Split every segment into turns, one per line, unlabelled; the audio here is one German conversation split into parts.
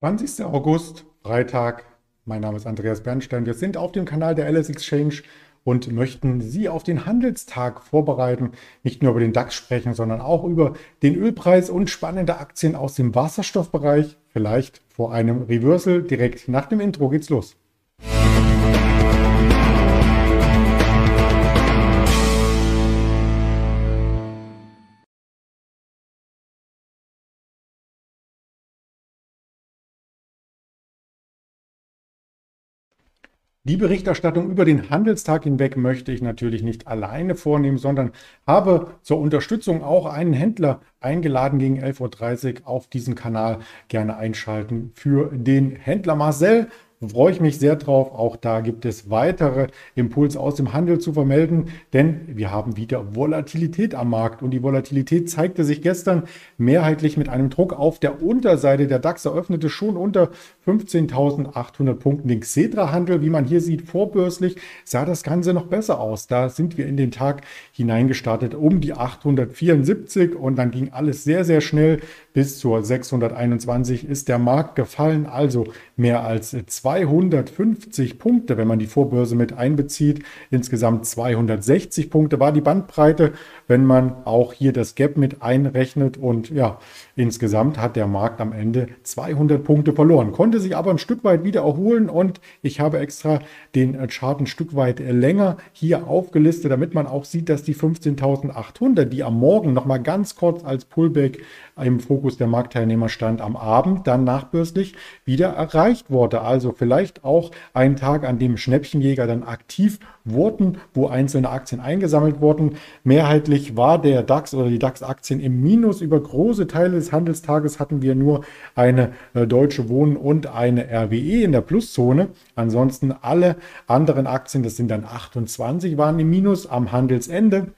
20. August, Freitag. Mein Name ist Andreas Bernstein. Wir sind auf dem Kanal der LS Exchange und möchten Sie auf den Handelstag vorbereiten. Nicht nur über den DAX sprechen, sondern auch über den Ölpreis und spannende Aktien aus dem Wasserstoffbereich. Vielleicht vor einem Reversal. Direkt nach dem Intro geht's los. Die Berichterstattung über den Handelstag hinweg möchte ich natürlich nicht alleine vornehmen, sondern habe zur Unterstützung auch einen Händler eingeladen gegen 11.30 Uhr auf diesen Kanal. Gerne einschalten für den Händler Marcel freue ich mich sehr drauf. Auch da gibt es weitere Impulse aus dem Handel zu vermelden, denn wir haben wieder Volatilität am Markt. Und die Volatilität zeigte sich gestern mehrheitlich mit einem Druck auf der Unterseite. Der DAX eröffnete schon unter 15.800 Punkten den Xetra-Handel. Wie man hier sieht, vorbörslich sah das Ganze noch besser aus. Da sind wir in den Tag hineingestartet um die 874 und dann ging alles sehr, sehr schnell bis zur 621 ist der Markt gefallen. Also mehr als 250 Punkte, wenn man die Vorbörse mit einbezieht. Insgesamt 260 Punkte war die Bandbreite, wenn man auch hier das Gap mit einrechnet. Und ja, insgesamt hat der Markt am Ende 200 Punkte verloren, konnte sich aber ein Stück weit wieder erholen. Und ich habe extra den Chart ein Stück weit länger hier aufgelistet, damit man auch sieht, dass die 15.800, die am Morgen noch mal ganz kurz als Pullback im Fokus der Marktteilnehmer stand, am Abend dann nachbörslich wieder erreicht wurde. Also vielleicht auch ein Tag, an dem Schnäppchenjäger dann aktiv wurden, wo einzelne Aktien eingesammelt wurden. Mehrheitlich war der DAX oder die DAX-Aktien im Minus. Über große Teile des Handelstages hatten wir nur eine äh, Deutsche Wohnen und eine RWE in der Pluszone. Ansonsten alle anderen Aktien, das sind dann 28, waren im Minus am Handelsende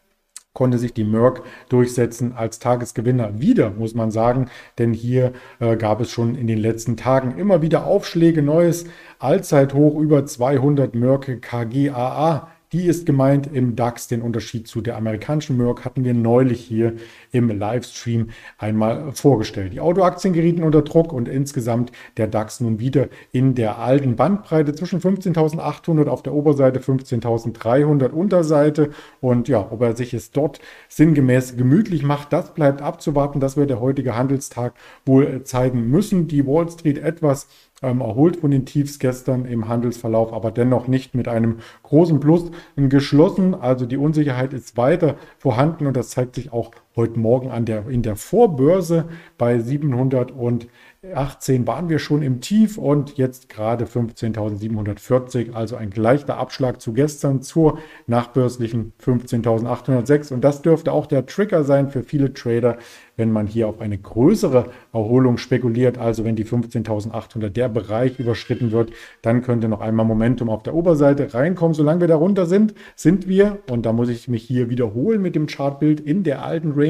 konnte sich die Merck durchsetzen als Tagesgewinner wieder, muss man sagen. Denn hier äh, gab es schon in den letzten Tagen immer wieder Aufschläge, neues Allzeithoch über 200 Merck KGAA die ist gemeint im DAX. Den Unterschied zu der amerikanischen Merck hatten wir neulich hier im Livestream einmal vorgestellt. Die Autoaktien gerieten unter Druck und insgesamt der DAX nun wieder in der alten Bandbreite zwischen 15.800 auf der Oberseite, 15.300 Unterseite. Und ja, ob er sich es dort sinngemäß gemütlich macht, das bleibt abzuwarten. Das wird der heutige Handelstag wohl zeigen müssen. Die Wall Street etwas ähm, erholt von den Tiefs gestern im Handelsverlauf, aber dennoch nicht mit einem großen Plus geschlossen. Also die Unsicherheit ist weiter vorhanden und das zeigt sich auch heute Morgen an der, in der Vorbörse bei 700 und 18 waren wir schon im Tief und jetzt gerade 15.740, also ein leichter Abschlag zu gestern zur nachbörslichen 15.806. Und das dürfte auch der Trigger sein für viele Trader, wenn man hier auf eine größere Erholung spekuliert. Also wenn die 15.800 der Bereich überschritten wird, dann könnte noch einmal Momentum auf der Oberseite reinkommen. Solange wir darunter sind, sind wir, und da muss ich mich hier wiederholen mit dem Chartbild, in der alten Range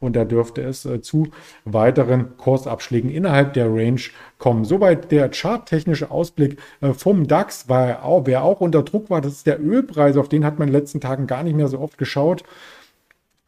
und da dürfte es äh, zu weiteren Kursabschlägen innerhalb der Range kommen. Soweit der charttechnische Ausblick äh, vom DAX, war auch, wer auch unter Druck war, das ist der Ölpreis, auf den hat man in den letzten Tagen gar nicht mehr so oft geschaut.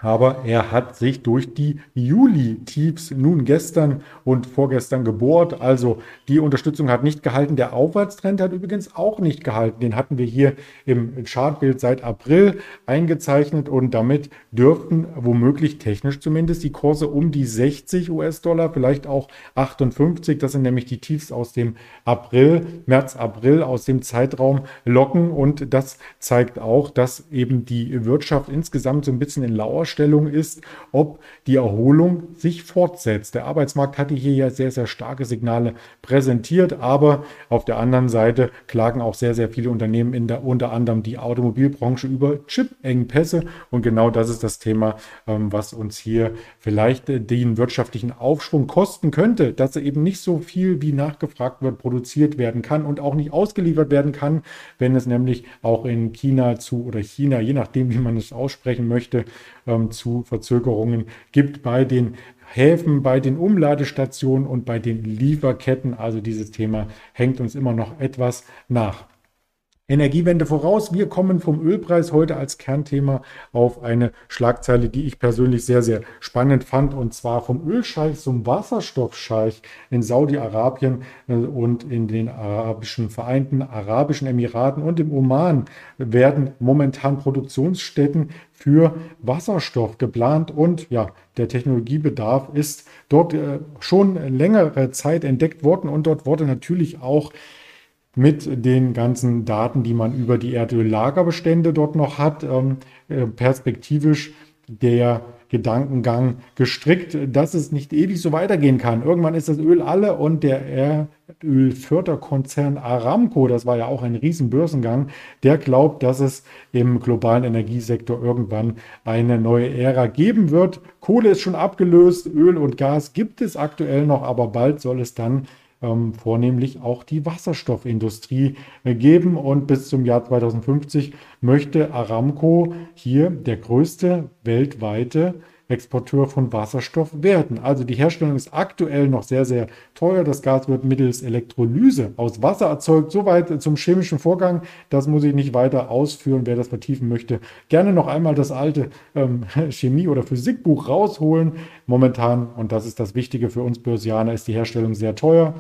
Aber er hat sich durch die Juli-Tiefs nun gestern und vorgestern gebohrt. Also die Unterstützung hat nicht gehalten. Der Aufwärtstrend hat übrigens auch nicht gehalten. Den hatten wir hier im Chartbild seit April eingezeichnet und damit dürften womöglich technisch zumindest die Kurse um die 60 US-Dollar, vielleicht auch 58. Das sind nämlich die Tiefs aus dem April, März, April, aus dem Zeitraum locken. Und das zeigt auch, dass eben die Wirtschaft insgesamt so ein bisschen in Lauer Vorstellung ist, ob die Erholung sich fortsetzt. Der Arbeitsmarkt hatte hier ja sehr, sehr starke Signale präsentiert, aber auf der anderen Seite klagen auch sehr, sehr viele Unternehmen in der, unter anderem die Automobilbranche über Chip-Engpässe und genau das ist das Thema, ähm, was uns hier vielleicht den wirtschaftlichen Aufschwung kosten könnte, dass eben nicht so viel wie nachgefragt wird produziert werden kann und auch nicht ausgeliefert werden kann, wenn es nämlich auch in China zu oder China, je nachdem, wie man es aussprechen möchte, ähm, zu Verzögerungen gibt bei den Häfen, bei den Umladestationen und bei den Lieferketten. Also dieses Thema hängt uns immer noch etwas nach. Energiewende voraus. Wir kommen vom Ölpreis heute als Kernthema auf eine Schlagzeile, die ich persönlich sehr, sehr spannend fand, und zwar vom Ölscheich zum Wasserstoffscheich in Saudi-Arabien äh, und in den arabischen Vereinten Arabischen Emiraten und im Oman werden momentan Produktionsstätten für Wasserstoff geplant und ja, der Technologiebedarf ist dort äh, schon längere Zeit entdeckt worden und dort wurde natürlich auch mit den ganzen Daten, die man über die Erdöllagerbestände dort noch hat, ähm, äh, perspektivisch der Gedankengang gestrickt, dass es nicht ewig so weitergehen kann. Irgendwann ist das Öl alle und der Erdölförderkonzern Aramco, das war ja auch ein Riesenbörsengang, der glaubt, dass es im globalen Energiesektor irgendwann eine neue Ära geben wird. Kohle ist schon abgelöst, Öl und Gas gibt es aktuell noch, aber bald soll es dann ähm, vornehmlich auch die Wasserstoffindustrie geben. Und bis zum Jahr 2050 möchte Aramco hier der größte weltweite Exporteur von Wasserstoff werden. Also die Herstellung ist aktuell noch sehr, sehr teuer. Das Gas wird mittels Elektrolyse aus Wasser erzeugt. Soweit zum chemischen Vorgang. Das muss ich nicht weiter ausführen. Wer das vertiefen möchte, gerne noch einmal das alte ähm, Chemie- oder Physikbuch rausholen. Momentan, und das ist das Wichtige für uns Börsianer, ist die Herstellung sehr teuer.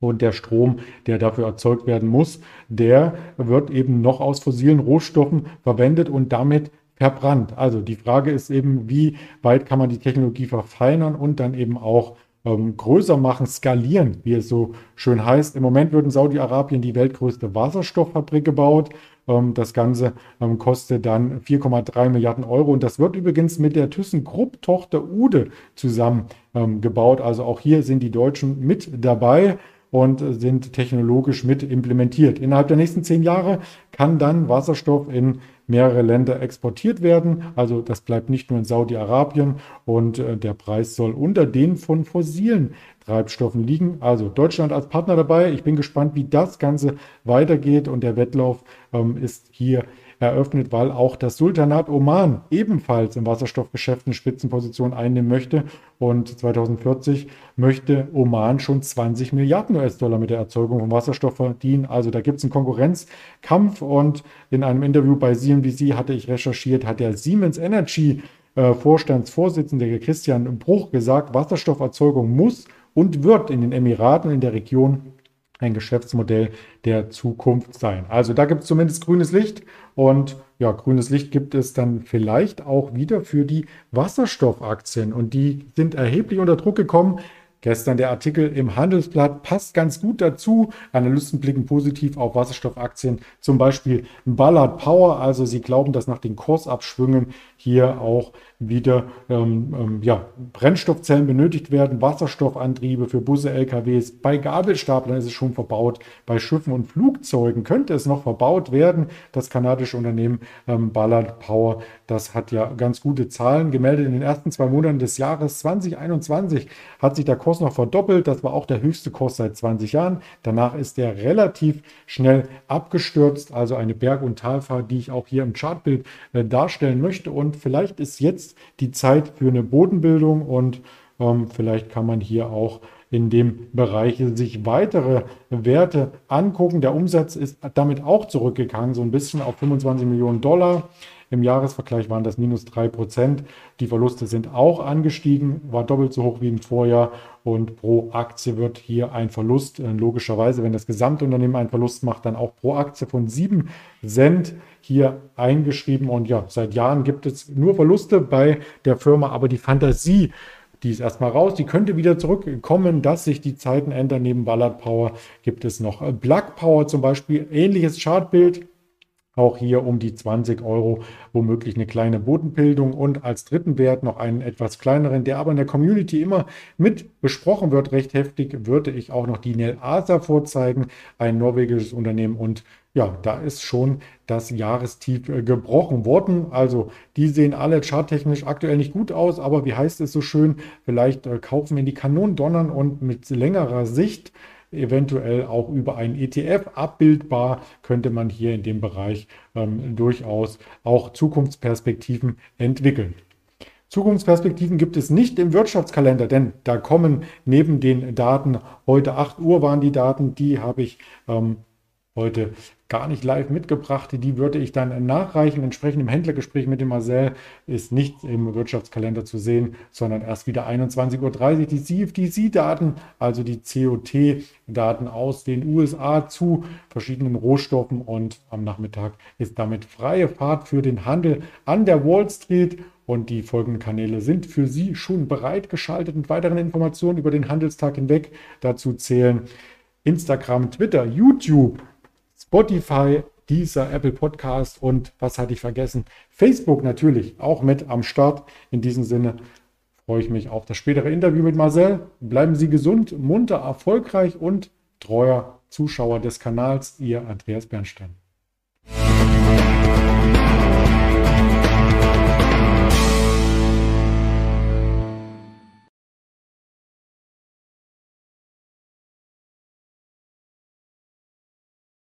Und der Strom, der dafür erzeugt werden muss, der wird eben noch aus fossilen Rohstoffen verwendet und damit verbrannt. Also die Frage ist eben, wie weit kann man die Technologie verfeinern und dann eben auch ähm, größer machen, skalieren, wie es so schön heißt. Im Moment wird in Saudi-Arabien die weltgrößte Wasserstofffabrik gebaut. Ähm, das Ganze ähm, kostet dann 4,3 Milliarden Euro und das wird übrigens mit der ThyssenKrupp-Tochter Ude zusammen ähm, gebaut. Also auch hier sind die Deutschen mit dabei und sind technologisch mit implementiert. Innerhalb der nächsten zehn Jahre kann dann Wasserstoff in mehrere Länder exportiert werden. Also das bleibt nicht nur in Saudi-Arabien und äh, der Preis soll unter den von fossilen Treibstoffen liegen. Also Deutschland als Partner dabei. Ich bin gespannt, wie das Ganze weitergeht und der Wettlauf ähm, ist hier eröffnet, weil auch das Sultanat Oman ebenfalls im Wasserstoffgeschäft eine Spitzenposition einnehmen möchte. Und 2040 möchte Oman schon 20 Milliarden US-Dollar mit der Erzeugung von Wasserstoff verdienen. Also da gibt es einen Konkurrenzkampf. Und in einem Interview bei CNBC hatte ich recherchiert, hat der Siemens Energy äh, Vorstandsvorsitzende Christian Bruch gesagt, Wasserstofferzeugung muss und wird in den Emiraten in der Region ein Geschäftsmodell der Zukunft sein. Also da gibt es zumindest grünes Licht und ja, grünes Licht gibt es dann vielleicht auch wieder für die Wasserstoffaktien und die sind erheblich unter Druck gekommen. Gestern der Artikel im Handelsblatt passt ganz gut dazu. Analysten blicken positiv auf Wasserstoffaktien, zum Beispiel Ballard Power. Also sie glauben, dass nach den Kursabschwüngen hier auch wieder ähm, ähm, ja, Brennstoffzellen benötigt werden, Wasserstoffantriebe für Busse, LKWs. Bei Gabelstaplern ist es schon verbaut. Bei Schiffen und Flugzeugen könnte es noch verbaut werden. Das kanadische Unternehmen ähm, Ballard Power, das hat ja ganz gute Zahlen gemeldet. In den ersten zwei Monaten des Jahres 2021 hat sich der Kurs noch verdoppelt. Das war auch der höchste Kurs seit 20 Jahren. Danach ist er relativ schnell abgestürzt. Also eine Berg- und Talfahrt, die ich auch hier im Chartbild äh, darstellen möchte. Und vielleicht ist jetzt die Zeit für eine Bodenbildung und ähm, vielleicht kann man hier auch in dem Bereich sich weitere Werte angucken. Der Umsatz ist damit auch zurückgegangen, so ein bisschen auf 25 Millionen Dollar. Im Jahresvergleich waren das minus 3 Prozent. Die Verluste sind auch angestiegen, war doppelt so hoch wie im Vorjahr. Und pro Aktie wird hier ein Verlust, äh, logischerweise, wenn das Gesamtunternehmen einen Verlust macht, dann auch pro Aktie von 7 Cent hier eingeschrieben. Und ja, seit Jahren gibt es nur Verluste bei der Firma, aber die Fantasie, die ist erstmal raus, die könnte wieder zurückkommen, dass sich die Zeiten ändern. Neben Ballard Power gibt es noch Black Power zum Beispiel, ähnliches Chartbild. Auch hier um die 20 Euro womöglich eine kleine Bodenbildung. Und als dritten Wert noch einen etwas kleineren, der aber in der Community immer mit besprochen wird, recht heftig, würde ich auch noch die Nel Asa vorzeigen, ein norwegisches Unternehmen. Und ja, da ist schon das Jahrestief äh, gebrochen worden. Also die sehen alle charttechnisch aktuell nicht gut aus, aber wie heißt es so schön, vielleicht äh, kaufen in die Kanonen donnern und mit längerer Sicht eventuell auch über einen ETF abbildbar, könnte man hier in dem Bereich ähm, durchaus auch Zukunftsperspektiven entwickeln. Zukunftsperspektiven gibt es nicht im Wirtschaftskalender, denn da kommen neben den Daten, heute 8 Uhr waren die Daten, die habe ich ähm, heute gar nicht live mitgebracht. Die würde ich dann nachreichen. Entsprechend im Händlergespräch mit dem Marcel ist nicht im Wirtschaftskalender zu sehen, sondern erst wieder 21.30 Uhr. Die CFTC-Daten, also die COT-Daten aus den USA zu verschiedenen Rohstoffen und am Nachmittag ist damit freie Fahrt für den Handel an der Wall Street. Und die folgenden Kanäle sind für Sie schon bereitgeschaltet mit weiteren Informationen über den Handelstag hinweg. Dazu zählen Instagram, Twitter, YouTube, Spotify, dieser Apple Podcast und was hatte ich vergessen? Facebook natürlich auch mit am Start. In diesem Sinne freue ich mich auf das spätere Interview mit Marcel. Bleiben Sie gesund, munter, erfolgreich und treuer Zuschauer des Kanals. Ihr Andreas Bernstein.